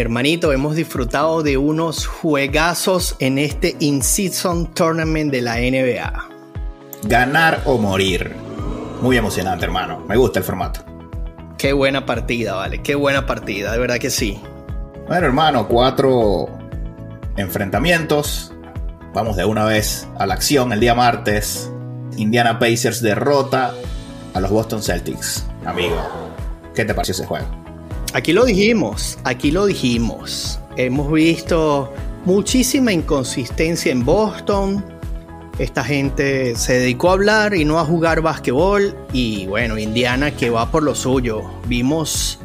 Mi hermanito, hemos disfrutado de unos juegazos en este In-Season Tournament de la NBA. Ganar o morir. Muy emocionante, hermano. Me gusta el formato. Qué buena partida, vale. Qué buena partida, de verdad que sí. Bueno, hermano, cuatro enfrentamientos. Vamos de una vez a la acción el día martes. Indiana Pacers derrota a los Boston Celtics. Amigo, ¿qué te pareció ese juego? Aquí lo dijimos, aquí lo dijimos. Hemos visto muchísima inconsistencia en Boston. Esta gente se dedicó a hablar y no a jugar básquetbol. Y bueno, Indiana que va por lo suyo. Vimos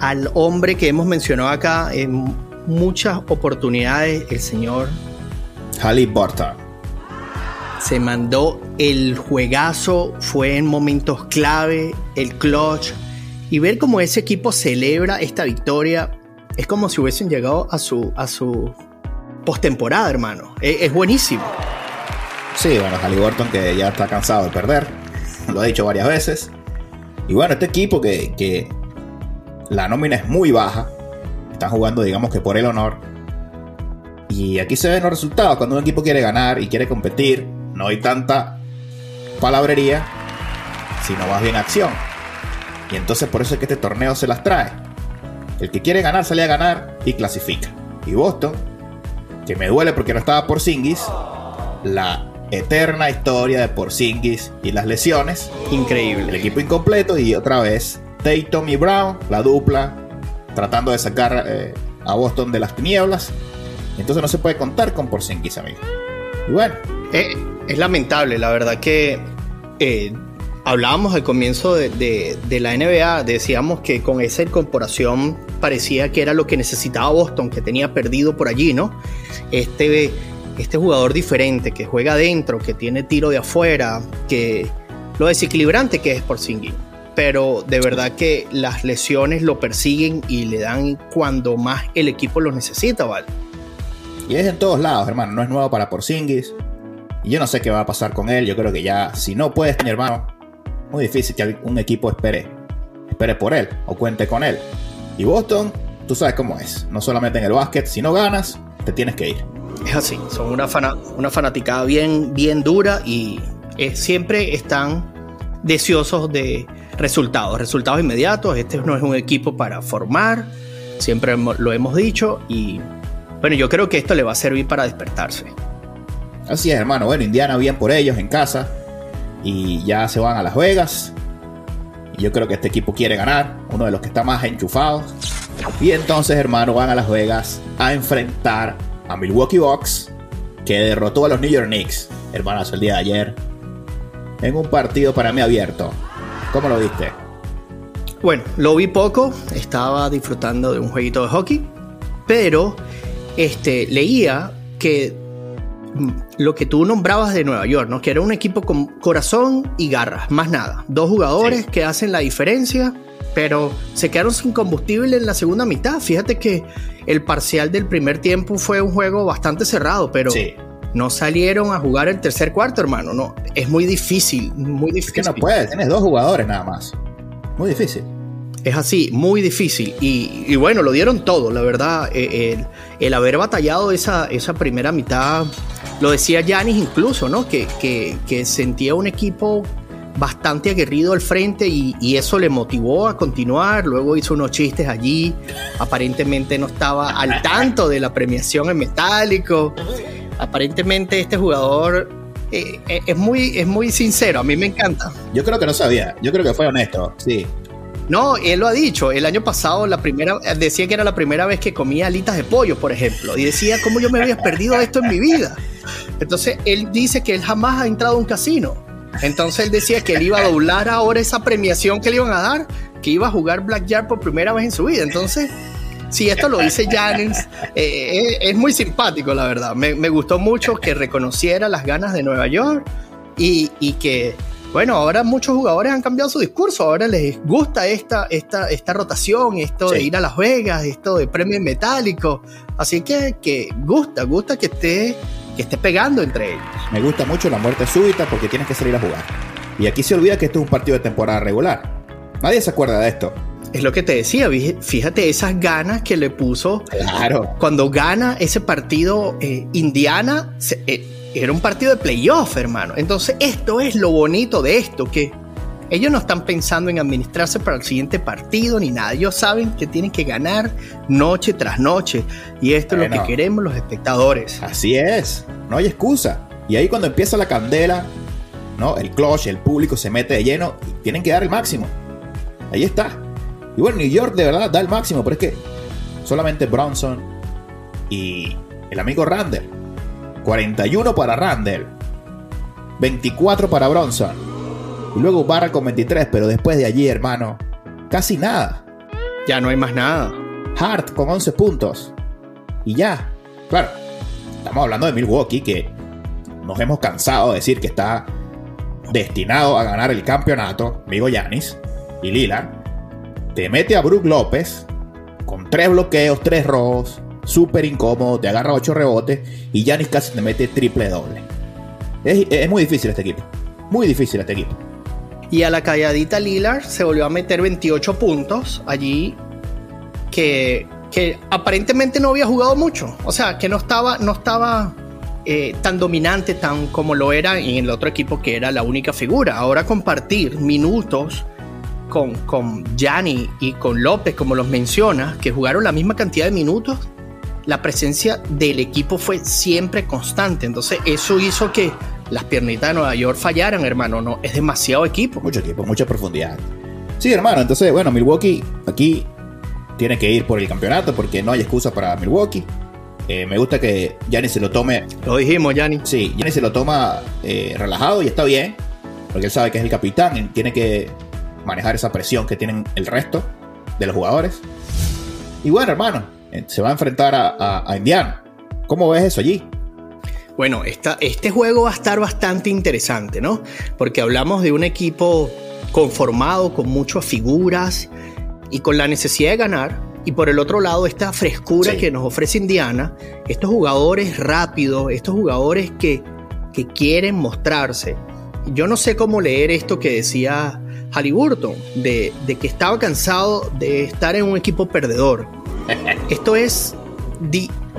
al hombre que hemos mencionado acá en muchas oportunidades, el señor Halliburton. Se mandó el juegazo, fue en momentos clave, el clutch, y ver cómo ese equipo celebra esta victoria es como si hubiesen llegado a su, a su postemporada, hermano. Es, es, buenísimo. Sí, bueno, Halliburton que ya está cansado de perder, lo ha dicho varias veces. Y bueno, este equipo que, que la nómina es muy baja, están jugando digamos que por el honor. Y aquí se ven los resultados, cuando un equipo quiere ganar y quiere competir, no hay tanta palabrería, sino más bien acción. Y entonces por eso es que este torneo se las trae. El que quiere ganar sale a ganar y clasifica. Y Boston, que me duele porque no estaba por Singis, la eterna historia de Porzingis y las lesiones. Increíble. El equipo incompleto y otra vez Tatum y Brown, la dupla, tratando de sacar eh, a Boston de las tinieblas. Entonces no se puede contar con Porzingis, amigo. Y bueno. Eh, es lamentable, la verdad que eh, hablábamos al comienzo de, la NBA, decíamos que con esa incorporación parecía que era lo que necesitaba Boston, que tenía perdido por allí, ¿no? Este, este jugador diferente, que juega adentro, que tiene tiro de afuera, que lo desequilibrante que es por Singing. Pero de verdad que las lesiones lo persiguen y le dan cuando más el equipo lo necesita, ¿vale? Y es en todos lados, hermano. No es nuevo para Porzingis. Y yo no sé qué va a pasar con él. Yo creo que ya, si no puedes, mi hermano, muy difícil que un equipo espere, espere por él o cuente con él. Y Boston, tú sabes cómo es. No solamente en el básquet, si no ganas, te tienes que ir. Es así, son una, fana, una fanaticada bien, bien dura y eh, siempre están deseosos de resultados, resultados inmediatos. Este no es un equipo para formar, siempre lo hemos dicho y bueno, yo creo que esto le va a servir para despertarse. Así es, hermano. Bueno, Indiana bien por ellos en casa y ya se van a Las Vegas. Y yo creo que este equipo quiere ganar, uno de los que está más enchufado. Y entonces, hermano, van a Las Vegas a enfrentar a Milwaukee Bucks, que derrotó a los New York Knicks, hermanos, el día de ayer, en un partido para mí abierto. ¿Cómo lo viste? Bueno, lo vi poco, estaba disfrutando de un jueguito de hockey, pero este, leía que lo que tú nombrabas de Nueva York, ¿no? Que era un equipo con corazón y garras, más nada. Dos jugadores sí. que hacen la diferencia, pero se quedaron sin combustible en la segunda mitad. Fíjate que el parcial del primer tiempo fue un juego bastante cerrado, pero sí. no salieron a jugar el tercer cuarto, hermano. No, es muy difícil, muy difícil. Es que no puedes, tienes dos jugadores nada más. Muy difícil. Es así, muy difícil. Y, y, bueno, lo dieron todo, la verdad. El, el haber batallado esa, esa, primera mitad, lo decía Yanis incluso, ¿no? Que, que, que, sentía un equipo bastante aguerrido al frente y, y, eso le motivó a continuar. Luego hizo unos chistes allí. Aparentemente no estaba al tanto de la premiación en metálico. Aparentemente este jugador eh, es, muy, es muy sincero. A mí me encanta. Yo creo que no sabía. Yo creo que fue honesto, sí. No, él lo ha dicho. El año pasado la primera, decía que era la primera vez que comía alitas de pollo, por ejemplo. Y decía cómo yo me había perdido esto en mi vida. Entonces él dice que él jamás ha entrado a un casino. Entonces él decía que él iba a doblar ahora esa premiación que le iban a dar, que iba a jugar Blackjack por primera vez en su vida. Entonces si esto lo dice Janice, eh, es, muy simpático, la verdad. Me, gustó mucho que reconociera las ganas de Nueva York y, que, bueno, ahora muchos jugadores han cambiado su discurso. Ahora les gusta esta, esta, esta rotación, esto de ir a Las Vegas, esto de premios metálicos. Así que, que gusta, gusta que esté, que esté pegando entre ellos. Me gusta mucho la muerte súbita porque tienes que salir a jugar. Y aquí se olvida que esto es un partido de temporada regular. Nadie se acuerda de esto. Es lo que te decía, fíjate esas ganas que le puso. Claro. Cuando gana ese partido eh, Indiana, eh, era un partido de playoff, hermano. Entonces, esto es lo bonito de esto, que ellos no están pensando en administrarse para el siguiente partido ni nada. Ellos saben que tienen que ganar noche tras noche. Y esto es lo que queremos los espectadores. Así es. No hay excusa. Y ahí cuando empieza la candela, ¿no? El clutch, el público se mete de lleno y tienen que dar el máximo. Ahí está. Y bueno, New York de verdad da el máximo, pero es que solamente Bronson y el amigo Randall. 41 para Randall. 24 para Bronson. Y luego Barra con 23, pero después de allí, hermano, casi nada. Ya no hay más nada. Hart con 11 puntos. Y ya. Claro, estamos hablando de Milwaukee que nos hemos cansado de decir que está destinado a ganar el campeonato, amigo Yanis y Lila, te mete a Brook López con tres bloqueos, tres robos, súper incómodo, te agarra ocho rebotes y Yanis casi te mete triple doble. Es, muy difícil este equipo, muy difícil este equipo. Y a la calladita Lillard se volvió a meter 28 puntos allí que, que aparentemente no había jugado mucho. O sea, que no estaba, no estaba eh, tan dominante tan como lo era en el otro equipo que era la única figura. Ahora compartir minutos con, con Gianni y con López, como los menciona, que jugaron la misma cantidad de minutos, la presencia del equipo fue siempre constante. Entonces eso hizo que las piernitas de Nueva York fallaran, hermano. No, es demasiado equipo. Mucho equipo, mucha profundidad. Sí, hermano. Entonces, bueno, Milwaukee aquí tiene que ir por el campeonato porque no hay excusa para Milwaukee. Eh, me gusta que Yanni se lo tome. Lo dijimos, Yanni. Sí, Yanni se lo toma eh, relajado y está bien. Porque él sabe que es el capitán y tiene que manejar esa presión que tienen el resto de los jugadores. Y bueno, hermano, se va a enfrentar a, Indiana. ¿Cómo ves eso allí? Bueno, este juego va a estar bastante interesante, ¿no? Porque hablamos de un equipo conformado con muchas figuras y con la necesidad de ganar, y por el otro lado, esta frescura que nos ofrece Indiana, estos jugadores rápidos, estos jugadores que, que quieren mostrarse. Yo no sé cómo leer esto que decía Halliburton, de, de que estaba cansado de estar en un equipo perdedor. Esto es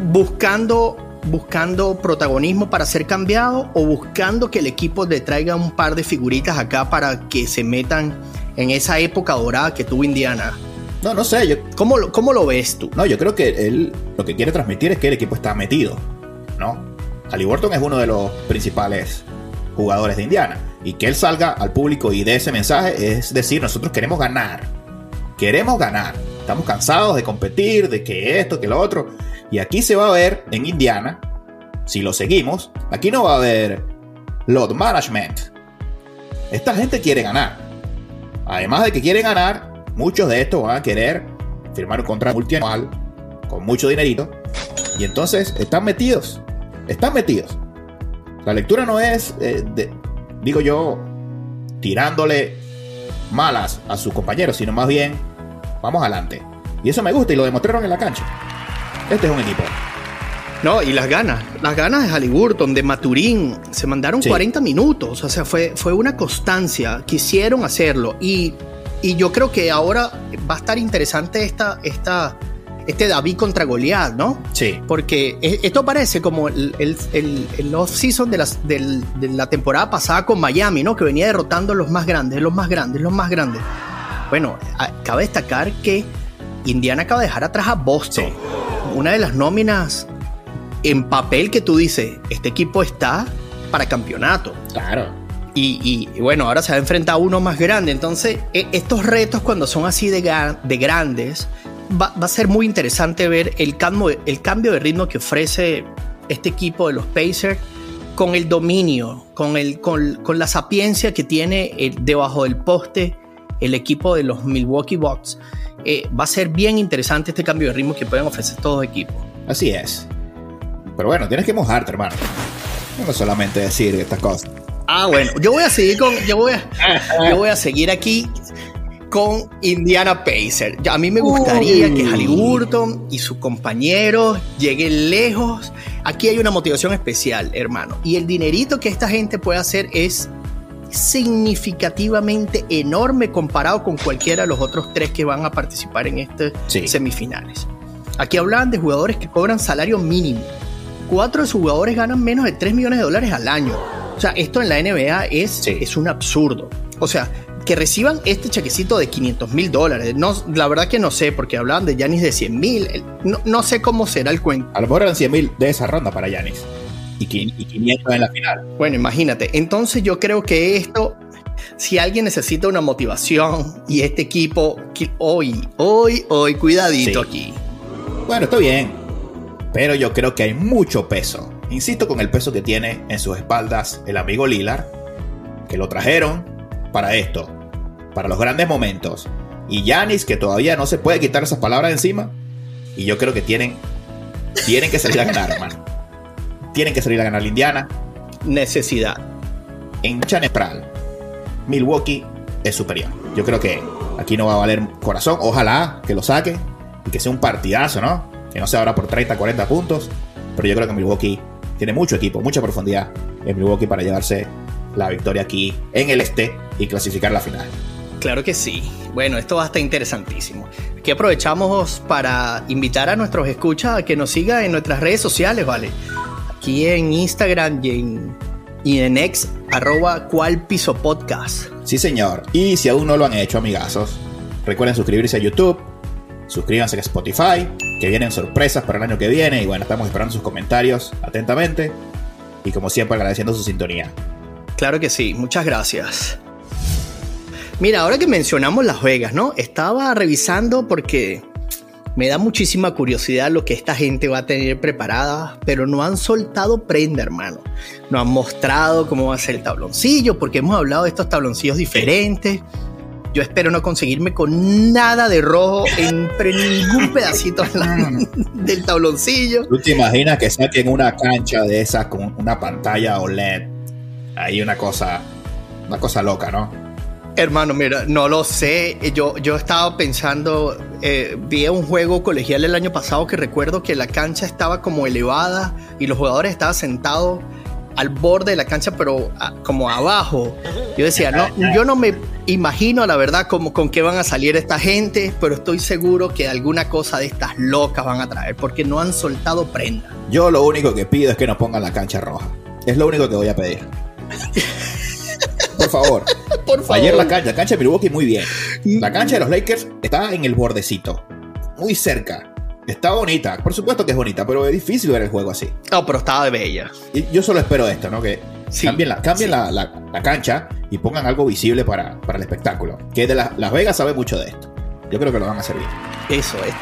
buscando, buscando protagonismo para ser cambiado o buscando que el equipo le traiga un par de figuritas acá para que se metan en esa época dorada que tuvo Indiana. No, no sé. Yo, ¿Cómo, lo, ¿Cómo lo ves tú? No, yo creo que él lo que quiere transmitir es que el equipo está metido. ¿No? Halliburton es uno de los principales jugadores de Indiana. Y que él salga al público y dé ese mensaje es decir, nosotros queremos ganar. Queremos ganar. Estamos cansados de competir, de que esto, que lo otro. Y aquí se va a ver en Indiana, si lo seguimos, aquí no va a haber load management. Esta gente quiere ganar. Además de que quiere ganar, Muchos de estos van a querer firmar un contrato multianual con mucho dinerito. Y entonces están metidos. Están metidos. La lectura no es, eh, digo yo, tirándole malas a sus compañeros, sino más bien, vamos adelante. Y eso me gusta y lo demostraron en la cancha. Este es un equipo. No, y las ganas, las ganas de Halliburton, de Maturín, se mandaron 40 minutos, o sea, fue, fue una constancia, quisieron hacerlo y y yo creo que ahora va a estar interesante esta, esta, este David contra Goliath, ¿no? Sí. Porque e, esto parece como el, el, off-season de, de, la temporada pasada con Miami, ¿no? Que venía derrotando a los más grandes, los más grandes, los más grandes. Bueno, cabe destacar que Indiana acaba de dejar atrás a Boston. Una de las nóminas en papel que tú dices, este equipo está para campeonato. Claro. Y, bueno, ahora se va a enfrentar a uno más grande. Entonces, e, estos retos cuando son así de, de grandes, va, a ser muy interesante ver el cambio, el cambio de ritmo que ofrece este equipo de los Pacers con el dominio, con, el, con, con la sapiencia que tiene debajo del poste el equipo de los Milwaukee Bucks. eh, va a ser bien interesante este cambio de ritmo que pueden ofrecer todos los equipos. Así es. Pero bueno, tienes que mojarte, hermano. No solamente decir estas cosas. Ah, bueno, yo voy a seguir con. Yo voy a, yo voy a seguir aquí con Indiana Pacers. A mí me gustaría que Halliburton y sus compañeros lleguen lejos. Aquí hay una motivación especial, hermano. Y el dinerito que esta gente puede hacer es significativamente enorme comparado con cualquiera de los otros tres que van a participar en estas semifinales. Aquí hablaban de jugadores que cobran salario mínimo. Cuatro de sus jugadores ganan menos de 3 millones de dólares al año. O sea, esto en la NBA es, es un absurdo. O sea, que reciban este chequecito de 500 mil dólares. No, la verdad que no sé, porque hablaban de Yanis de 100 mil. No, no, sé cómo será el cuento. A lo mejor eran 100 mil de esa ronda para Yanis. Y, 500 en la final. Bueno, imagínate. Entonces yo creo que esto, si alguien necesita una motivación y este equipo, hoy, hoy, hoy, cuidadito aquí. Bueno, está bien. Pero yo creo que hay mucho peso. Insisto con el peso que tiene en sus espaldas el amigo Lilar, que lo trajeron para esto para los grandes momentos. Y Yanis, que todavía no se puede quitar esas palabras encima. Y yo creo que tienen, tienen que salir a ganar, hermano. Tienen que salir a ganar la Indiana. Necesidad. En Chanespral, Milwaukee es superior. Yo creo que aquí no va a valer corazón. Ojalá que lo saque y que sea un partidazo, ¿no? Que no sea ahora por 30, 40 puntos. Pero yo creo que Milwaukee tiene mucho equipo, mucha profundidad en Milwaukee para llevarse la victoria aquí en el este y clasificar la final. Claro que sí. Bueno, esto va a estar interesantísimo. Aquí aprovechamos para invitar a nuestros escuchas a que nos sigan en nuestras redes sociales, ¿vale? Aquí en Instagram y en, y en ex, arroba cual piso podcast. Sí, señor. Y si aún no lo han hecho, amigazos, recuerden suscribirse a YouTube, suscríbanse a Spotify, que vienen sorpresas para el año que viene. Y bueno, estamos esperando sus comentarios atentamente. Y como siempre, agradeciendo su sintonía. Claro que sí, muchas gracias. Mira, ahora que mencionamos Las Vegas, ¿no? Estaba revisando porque me da muchísima curiosidad lo que esta gente va a tener preparada, pero no han soltado prenda, hermano. No han mostrado cómo va a ser el tabloncillo, porque hemos hablado de estos tabloncillos diferentes. Yo espero no conseguirme con nada de rojo en ningún pedacito del tabloncillo. ¿Tú te imaginas que saquen una cancha de esas con una pantalla OLED? Ahí una cosa, una cosa loca, ¿no? Hermano, mira, no lo sé. Yo, yo estaba pensando, eh, vi un juego colegial el año pasado que recuerdo que la cancha estaba como elevada y los jugadores estaban sentados al borde de la cancha, pero como abajo. Yo decía, no, yo no me imagino la verdad como con qué van a salir esta gente, pero estoy seguro que alguna cosa de estas locas van a traer, porque no han soltado prenda. Yo lo único que pido es que nos pongan la cancha roja. Es lo único que voy a pedir. Por favor. Por favor. Ayer la cancha, la cancha de Milwaukee muy bien. La cancha de los Lakers está en el bordecito. Muy cerca. Está bonita, por supuesto que es bonita, pero es difícil ver el juego así. No, pero estaba de bella. Y yo solo espero esto, ¿no? Que cambien, la, cambien la, cancha y pongan algo visible para, para el espectáculo. Que de Las Vegas sabe mucho de esto. Yo creo que lo van a hacer bien. Eso es.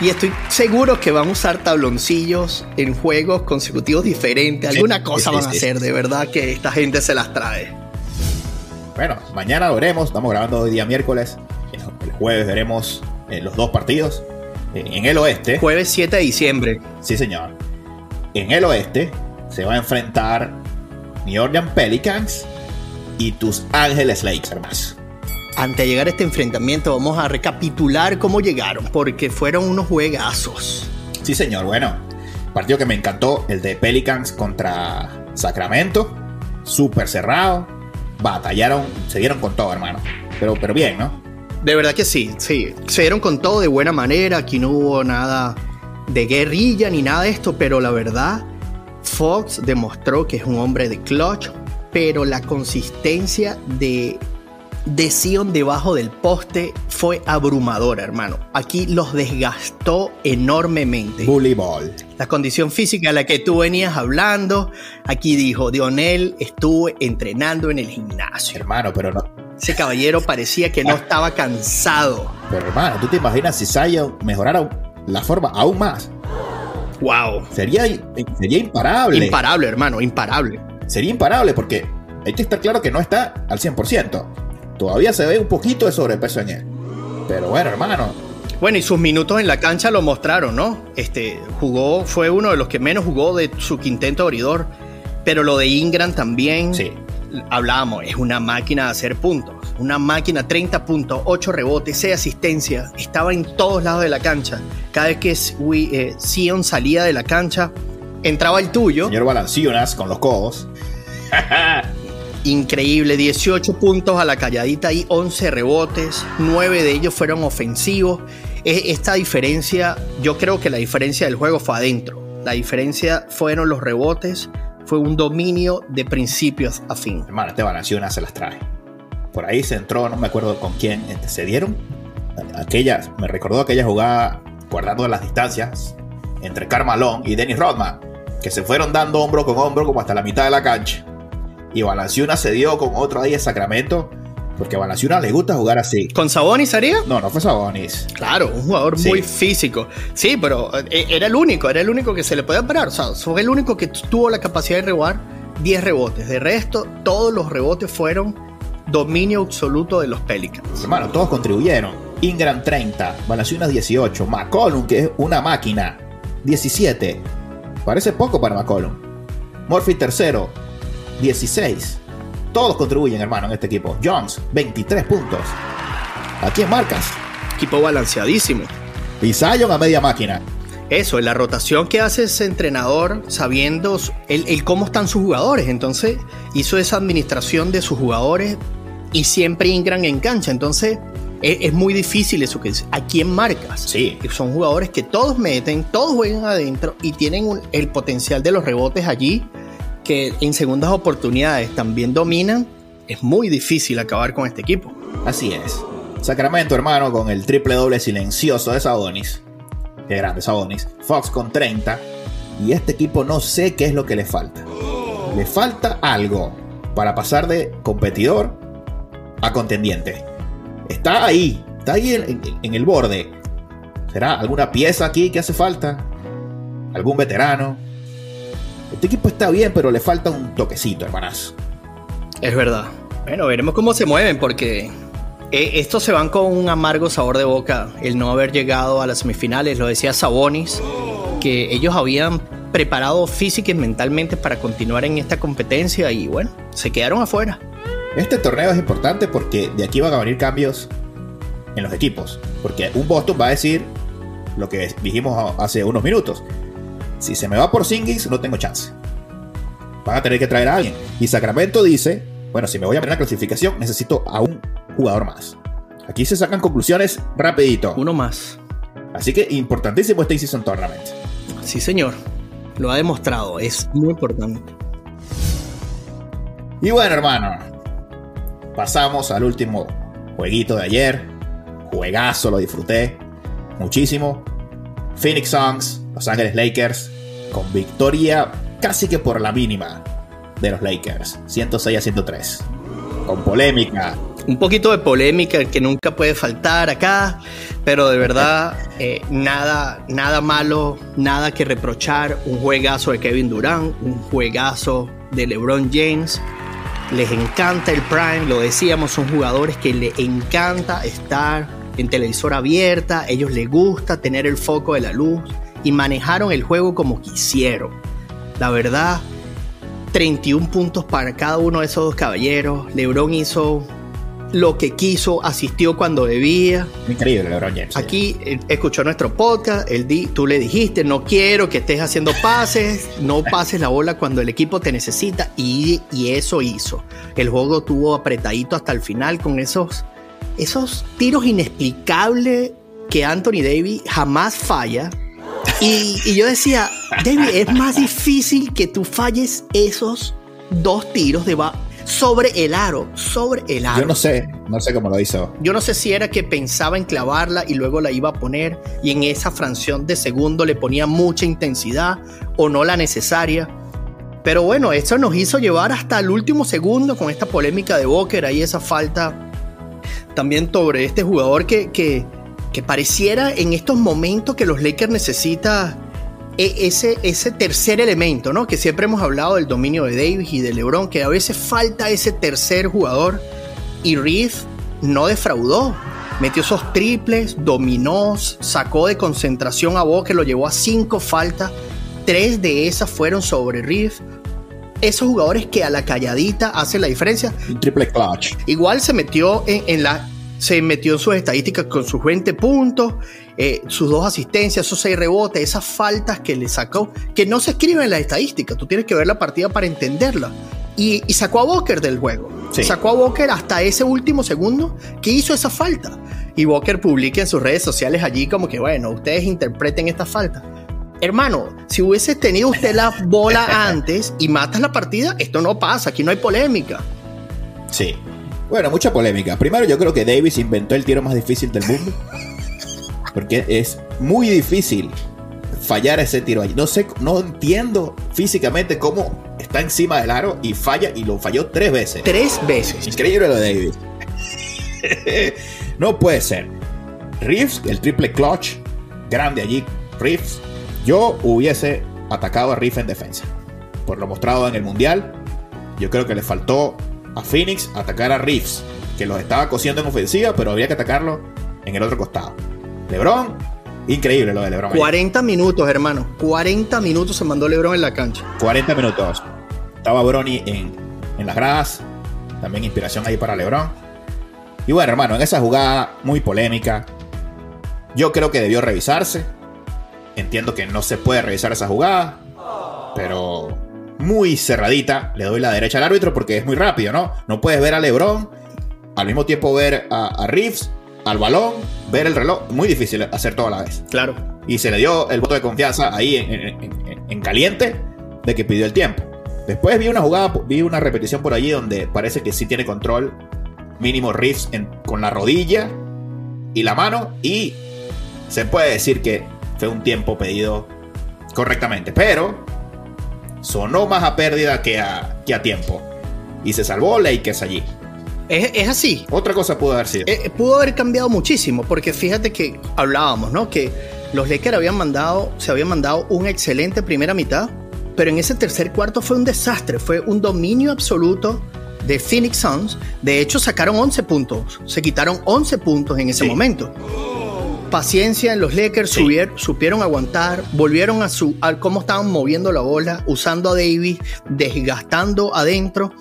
Y estoy seguro que van a usar tabloncillos en juegos consecutivos diferentes. Alguna cosa van a hacer, de verdad que esta gente se las trae. Bueno, mañana lo veremos. Estamos grabando hoy día miércoles. El jueves veremos eh, los dos partidos. Eh, en el oeste. Jueves 7 de diciembre. Sí, señor. En el oeste se va a enfrentar New Orleans Pelicans y tus Ángeles Lakers, Antes de llegar a este enfrentamiento, vamos a recapitular cómo llegaron, porque fueron unos juegazos. Sí, señor. Bueno, partido que me encantó, el de Pelicans contra Sacramento. Súper cerrado batallaron, se dieron con todo, hermano. Pero, pero bien, ¿no? De verdad que sí, sí. Se dieron con todo de buena manera. Aquí no hubo nada de guerrilla ni nada de esto, pero la verdad, Fox demostró que es un hombre de clutch, pero la consistencia de de Sion debajo del poste fue abrumadora, hermano. Aquí los desgastó enormemente. Bully ball. La condición física a la que tú venías hablando, aquí dijo, Dionel estuvo entrenando en el gimnasio. Hermano, pero no. Ese caballero parecía que no estaba cansado. Pero hermano, ¿tú te imaginas si Zion mejorara la forma aún más? Wow. Sería, sería imparable. Imparable, hermano, imparable. Sería imparable porque hay que estar claro que no está al 100%. Todavía se ve un poquito de sobrepeso en él. Pero bueno, hermano, Bueno, y sus minutos en la cancha lo mostraron, ¿no? Este, jugó, fue uno de los que menos jugó de su quinteto abridor. Pero lo de Ingram también, Sí. hablábamos, es una máquina de hacer puntos. Una máquina, 30 puntos, 8 rebotes, 6 asistencias. Estaba en todos lados de la cancha. Cada vez que eh, Sion salía de la cancha, entraba el tuyo. Señor Balanciunas con los codos. Increíble, 18 puntos a la calladita y 11 rebotes, 9 de ellos fueron ofensivos. Esta diferencia, yo creo que la diferencia del juego fue adentro. La diferencia fueron los rebotes, fue un dominio de principios a fin. Hermano, este Balanciunas se las trae. Por ahí se entró, no me acuerdo con quién este, se dieron. Aquella, me recordó aquella jugada guardando las distancias entre Carmalón y Dennis Rodman, que se fueron dando hombro con hombro como hasta la mitad de la cancha. Y Balanciunas se dio con otro ahí de Sacramento, porque a Balanciunas le gusta jugar así. ¿Con Sabonis haría? No, no fue Sabonis. Claro, un jugador Sí. muy físico. Sí, pero eh, era el único, era el único que se le podía parar. O sea, fue el único que tuvo la capacidad de rebotar 10 rebotes. De resto, todos los rebotes fueron dominio absoluto de los Pelicans. Hermano, todos contribuyeron. Ingram 30, Balanciunas 18, McCollum, que es una máquina, 17. Parece poco para McCollum. Murphy tercero, 16. Todos contribuyen, hermano, en este equipo. Jones, 23 puntos. ¿A quién marcas? Equipo balanceadísimo. Y Zion a media máquina. Eso, la rotación que hace ese entrenador sabiendo el, el cómo están sus jugadores. Entonces hizo esa administración de sus jugadores y siempre Ingram en cancha. Entonces es, es muy difícil eso que dice. ¿A quién marcas? Sí. Que Son jugadores que todos meten, todos juegan adentro y tienen un- el potencial de los rebotes allí que en segundas oportunidades también dominan. Es muy difícil acabar con este equipo. Así es. Sacramento, hermano, con el triple doble silencioso de Sabonis. Qué grande Sabonis. Fox con 30. Y este equipo no sé qué es lo que le falta. Le falta algo para pasar de competidor a contendiente. Está ahí, está ahí en, en- en el borde. ¿Será alguna pieza aquí que hace falta? ¿Algún veterano? Este equipo está bien, pero le falta un toquecito, hermanazo. Es verdad. Bueno, veremos cómo se mueven porque eh, estos se van con un amargo sabor de boca el no haber llegado a las semifinales. Lo decía Sabonis, que ellos habían preparado física y mentalmente para continuar en esta competencia y bueno, se quedaron afuera. Este torneo es importante porque de aquí van a venir cambios en los equipos. Porque un Boston va a decir lo que dijimos hace unos minutos. Si se me va por Singis, no tengo chance. Van a tener que traer a alguien. Y Sacramento dice, bueno, si me voy a la clasificación, necesito a un jugador más. Aquí se sacan conclusiones rapidito. Uno más. Así que importantísimo este In-Season Tournament. Sí, señor. Lo ha demostrado. Es muy importante. Y bueno, hermano, pasamos al último jueguito de ayer. Juegazo, lo disfruté muchísimo. Phoenix Suns, Los Ángeles Lakers, con victoria casi que por la mínima de los Lakers, 106 a 103. Con polémica, Un poquito de polémica que nunca puede faltar acá, pero de verdad eh, nada, nada malo, nada que reprochar. Un juegazo de Kevin Durant, un juegazo de LeBron James. Les encanta el Prime, lo decíamos, son jugadores que le encanta estar en televisor abierta, ellos les gusta tener el foco de la luz y manejaron el juego como quisieron. La verdad, 31 puntos para cada uno de esos dos caballeros. LeBron hizo lo que quiso, asistió cuando debía. increíble LeBron James. Aquí eh, escuchó nuestro podcast, él di- tú le dijiste, no quiero que estés haciendo pases, no pases la bola cuando el equipo te necesita y, y eso hizo. El juego tuvo apretadito hasta el final con esos, esos tiros inexplicables que Anthony Davis jamás falla. Y, y yo decía, David, es más difícil que tú falles esos dos tiros de ba- sobre el aro, sobre el aro. Yo no sé, no sé cómo lo hizo. Yo no sé si era que pensaba en clavarla y luego la iba a poner y en esa fracción de segundo le ponía mucha intensidad o no la necesaria. Pero bueno, eso nos hizo llevar hasta el último segundo con esta polémica de Booker, ahí esa falta también sobre este jugador que, que, que pareciera en estos momentos que los Lakers necesita e- ese, ese tercer elemento, ¿no? Que siempre hemos hablado del dominio de Davis y de LeBron, que a veces falta ese tercer jugador y Reed no defraudó. metió esos triples, dominó, sacó de concentración a Booker, lo llevó a cinco faltas. Tres de esas fueron sobre Riff. Esos jugadores que a la calladita hacen la diferencia. Triple clutch. Igual se metió en, la. Se metió en sus estadísticas con sus 20 puntos, eh, sus dos asistencias, esos seis rebotes, esas faltas que le sacó, que no se escriben en las estadísticas. Tú tienes que ver la partida para entenderla. Y, sacó a Booker del juego. Sacó a Booker hasta ese último segundo que hizo esa falta. Y Booker publica en sus redes sociales allí como que, bueno, ustedes interpreten esta falta. Hermano, si hubiese tenido usted la bola antes y matas la partida, esto no pasa, aquí no hay polémica. Sí. Bueno, mucha polémica. Primero yo creo que Davis inventó el tiro más difícil del mundo. Porque es muy difícil fallar ese tiro allí. No sé, no entiendo físicamente cómo está encima del aro y falla y lo falló tres veces. Tres veces. Increíble lo de Davis. no puede ser. Reeves, el triple clutch, grande allí. Reeves, yo hubiese atacado a Reeves en defensa. Por lo mostrado en el mundial, yo creo que le faltó a Phoenix atacar a Reeves, que los estaba cosiendo en ofensiva, pero había que atacarlo en el otro costado. LeBron, increíble lo de LeBron. 40 minutos, hermano. 40 minutos se mandó LeBron en la cancha. 40 minutos. Estaba Brony en, en las gradas. También inspiración ahí para LeBron. Y bueno, hermano, en esa jugada muy polémica, yo creo que debió revisarse. Entiendo que no se puede revisar esa jugada, pero muy cerradita. Le doy la derecha al árbitro porque es muy rápido, ¿no? No puedes ver a LeBron, al mismo tiempo ver a, a Reeves, al balón, ver el reloj. Muy difícil hacer todo a la vez. Claro. Y se le dio el voto de confianza ahí en caliente de que pidió el tiempo. Después vi una jugada, vi una repetición por allí donde parece que sí tiene control mínimo riffs con la rodilla y la mano y se puede decir que fue un tiempo pedido correctamente, pero sonó más a pérdida que a, que a tiempo y se salvó Lakers allí. Es, así. Otra cosa pudo haber sido. Eh, pudo haber cambiado muchísimo, porque fíjate que hablábamos, ¿no? Que los Lakers habían mandado, se habían mandado una excelente primera mitad, pero en ese tercer cuarto fue un desastre, fue un dominio absoluto de Phoenix Suns. De hecho, sacaron 11 puntos, se quitaron 11 puntos en ese momento. Paciencia en los Lakers, supieron aguantar, volvieron a, su, a cómo estaban moviendo la bola, usando a Davis, desgastando adentro.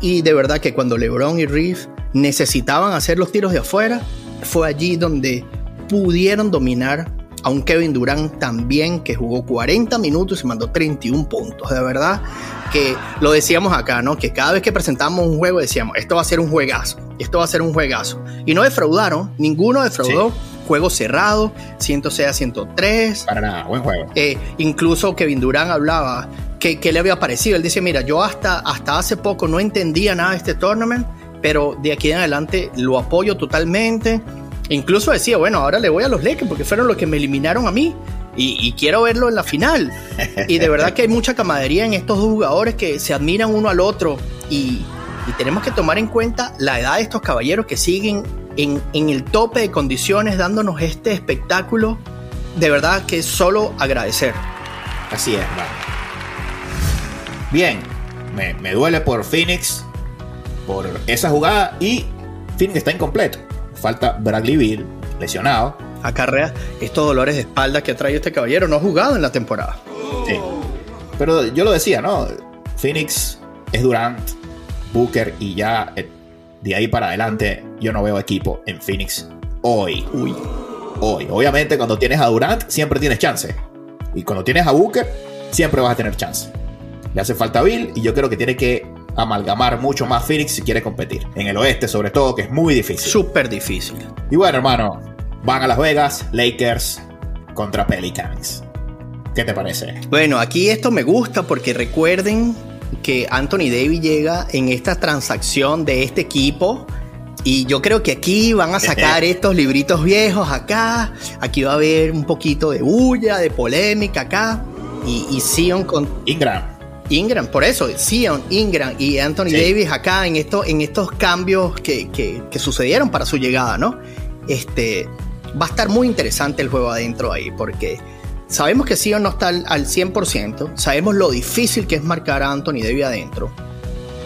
Y de verdad que cuando LeBron y Reeves necesitaban hacer los tiros de afuera, fue allí donde pudieron dominar a un Kevin Durant también que jugó 40 minutos y mandó 31 puntos. De verdad que lo decíamos acá, ¿no? Que cada vez que presentamos un juego decíamos, esto va a ser un juegazo, esto va a ser un juegazo. Y no defraudaron, ninguno defraudó. Juego cerrado, 106 a 103. Para nada, buen juego. Eh, incluso Kevin Durant hablaba que, le había parecido. Él decía, mira, yo hasta, hasta hace poco no entendía nada de este tournament, pero de aquí en adelante lo apoyo totalmente Incluso decía, bueno, ahora le voy a los Lakers porque fueron los que me eliminaron a mí y, quiero verlo en la final. Y de verdad que hay mucha camadería en estos dos jugadores que se admiran uno al otro y, tenemos que tomar en cuenta la edad de estos caballeros que siguen en, el tope de condiciones dándonos este espectáculo. De verdad que solo agradecer. Así es, Bien, me, me duele por Phoenix, por esa jugada y Phoenix está incompleto falta Bradley Bill, lesionado. Acarrea estos dolores de espalda que ha traído este caballero. No ha jugado en la temporada. Sí. Pero yo lo decía, ¿no? Phoenix es Durant, Booker y ya eh, de ahí para adelante yo no veo equipo en Phoenix hoy. Uy. Hoy. Obviamente cuando tienes a Durant siempre tienes chance. Y cuando tienes a Booker siempre vas a tener chance. Le hace falta Bill y yo creo que tiene que amalgamar mucho más Phoenix si quiere competir. En el oeste, sobre todo, que es muy difícil. Súper difícil. Y bueno, hermano, van a Las Vegas, Lakers contra Pelicans. ¿Qué te parece? Bueno, aquí esto me gusta porque recuerden que Anthony Davis llega en esta transacción de este equipo. Y yo creo que aquí van a sacar estos libritos viejos acá. Aquí va a haber un poquito de bulla, de polémica acá. Y, y Sion con. Ingram. Ingram, por eso, Sion, Ingram y Anthony Davis acá en, esto, en estos cambios que, sucedieron para su llegada, ¿no? Este, va a estar muy interesante el juego adentro ahí, porque sabemos que Sion no está al, 100%, sabemos lo difícil que es marcar a Anthony Davis adentro,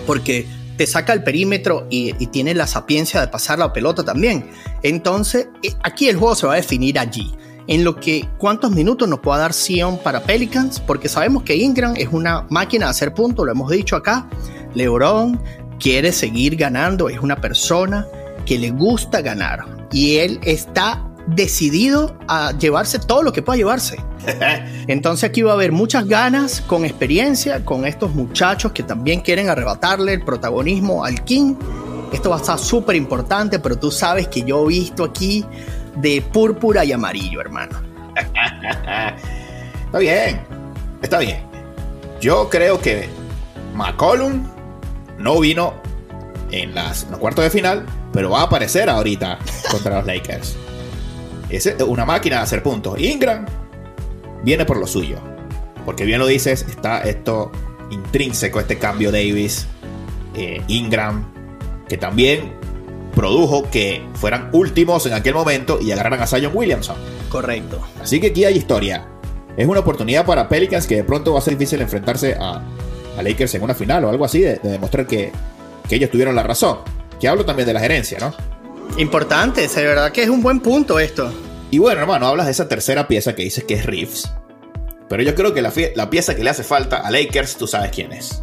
porque te saca el perímetro y, tiene la sapiencia de pasar la pelota también. Entonces, eh, aquí el juego se va a definir allí. En lo que cuántos minutos nos pueda dar Sion para Pelicans, porque sabemos que Ingram es una máquina de hacer puntos, lo hemos dicho acá. LeBron quiere seguir ganando, es una persona que le gusta ganar y él está decidido a llevarse todo lo que pueda llevarse. Entonces aquí va a haber muchas ganas, con experiencia, con estos muchachos que también quieren arrebatarle el protagonismo al King. Esto va a estar súper importante, pero tú sabes que yo he visto aquí de púrpura y amarillo, hermano. está bien, está bien. Yo creo que McCollum no vino en, las, los cuartos de final, pero va a aparecer ahorita contra los Lakers. Es una máquina de hacer puntos. Ingram viene por lo suyo. Porque bien lo dices, está esto intrínseco, este cambio Davis, eh, Ingram, que también produjo que fueran últimos en aquel momento y agarraran a Zion Williamson. Correcto. Así que aquí hay historia. Es una oportunidad para Pelicans que de pronto va a ser difícil enfrentarse a, Lakers en una final o algo así, de, demostrar que, que ellos tuvieron la razón. Que hablo también de la gerencia, ¿no? Importante, de verdad que es un buen punto esto. Y bueno, hermano, hablas de esa tercera pieza que dices que es Reeves. Pero yo creo que la, la, pieza que le hace falta a Lakers, tú sabes quién es.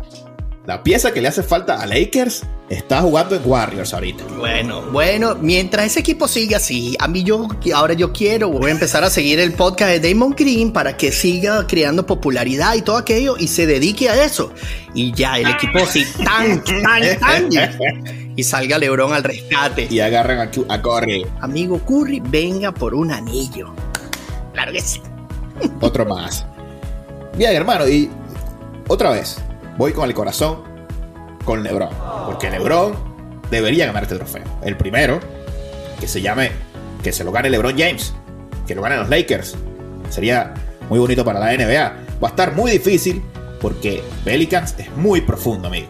La pieza que le hace falta a Lakers está jugando en Warriors ahorita. Bueno, bueno, mientras ese equipo siga así, a mí yo, ahora yo quiero, voy a empezar a seguir el podcast de Damon Green para que siga creando popularidad y todo aquello y se dedique a eso. Y ya el equipo sí, tan, tan, tan. y salga LeBron al rescate. Y agarran a, a Curry. Amigo Curry, venga por un anillo. Claro que sí. Otro más. Bien, hermano, y otra vez, voy con el corazón con LeBron. Porque LeBron debería ganar este trofeo. El primero, que se llame, que se lo gane LeBron James. Que lo gane los Lakers. Sería muy bonito para la NBA. Va a estar muy difícil porque Pelicans es muy profundo, amigo.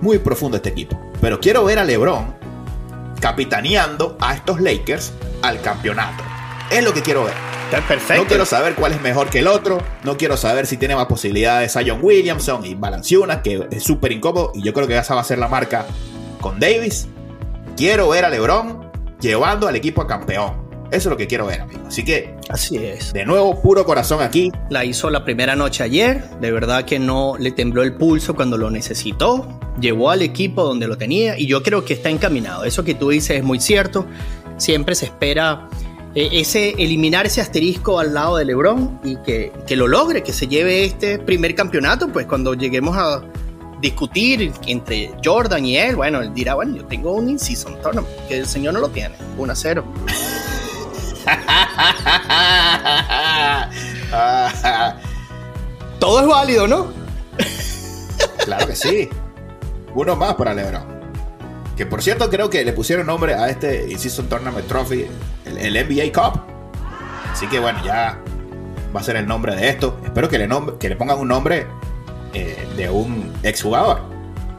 Muy profundo este equipo. Pero quiero ver a LeBron capitaneando a estos Lakers al campeonato. Es lo que quiero ver. Perfecto. No quiero saber cuál es mejor que el otro. No quiero saber si tiene más posibilidades a John Williamson y Balanciuna, que es súper incómodo. Y yo creo que esa va a ser la marca con Davis. Quiero ver a LeBron llevando al equipo a campeón. Eso es lo que quiero ver, amigo. Así que. Así es. De nuevo, puro corazón aquí. La hizo la primera noche ayer. De verdad que no le tembló el pulso cuando lo necesitó. Llevó al equipo donde lo tenía. Y yo creo que está encaminado. Eso que tú dices es muy cierto. Siempre se espera ese eliminar ese asterisco al lado de LeBron y que, que lo logre, que se lleve este primer campeonato. Pues cuando lleguemos a discutir entre Jordan y él, bueno, él dirá, bueno, yo tengo un in-season tournament, que el señor no lo tiene, 1 a 0. Todo es válido, ¿no? claro que sí. Uno más para LeBron. Que por cierto creo que le pusieron nombre a este Season Tournament Trophy, el, NBA Cup. Así que bueno, ya va a ser el nombre de esto. Espero que le, que le pongan un nombre eh, de un exjugador.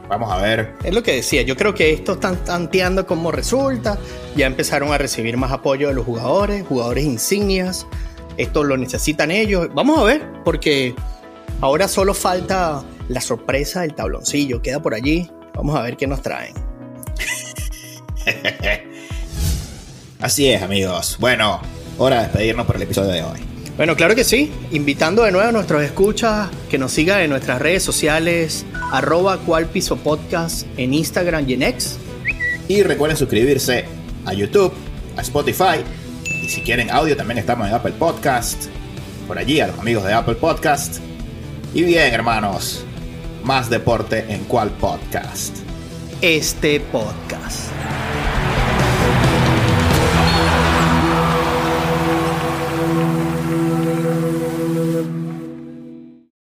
Vamos a ver. Es lo que decía, yo creo que esto están tanteando como resulta. Ya empezaron a recibir más apoyo de los jugadores, jugadores insignias. Esto lo necesitan ellos. Vamos a ver, porque ahora solo falta la sorpresa del tabloncillo. Queda por allí. Vamos a ver qué nos traen. Así es, amigos. Bueno, hora de despedirnos por el episodio de hoy. Bueno, claro que sí. Invitando de nuevo a nuestros escuchas que nos sigan en nuestras redes sociales, arroba piso podcast en Instagram y en X. Y recuerden suscribirse a YouTube, a Spotify. Y si quieren audio, también estamos en Apple Podcast. Por allí, a los amigos de Apple Podcast. Y bien, hermanos, más deporte en cuál podcast. Este podcast.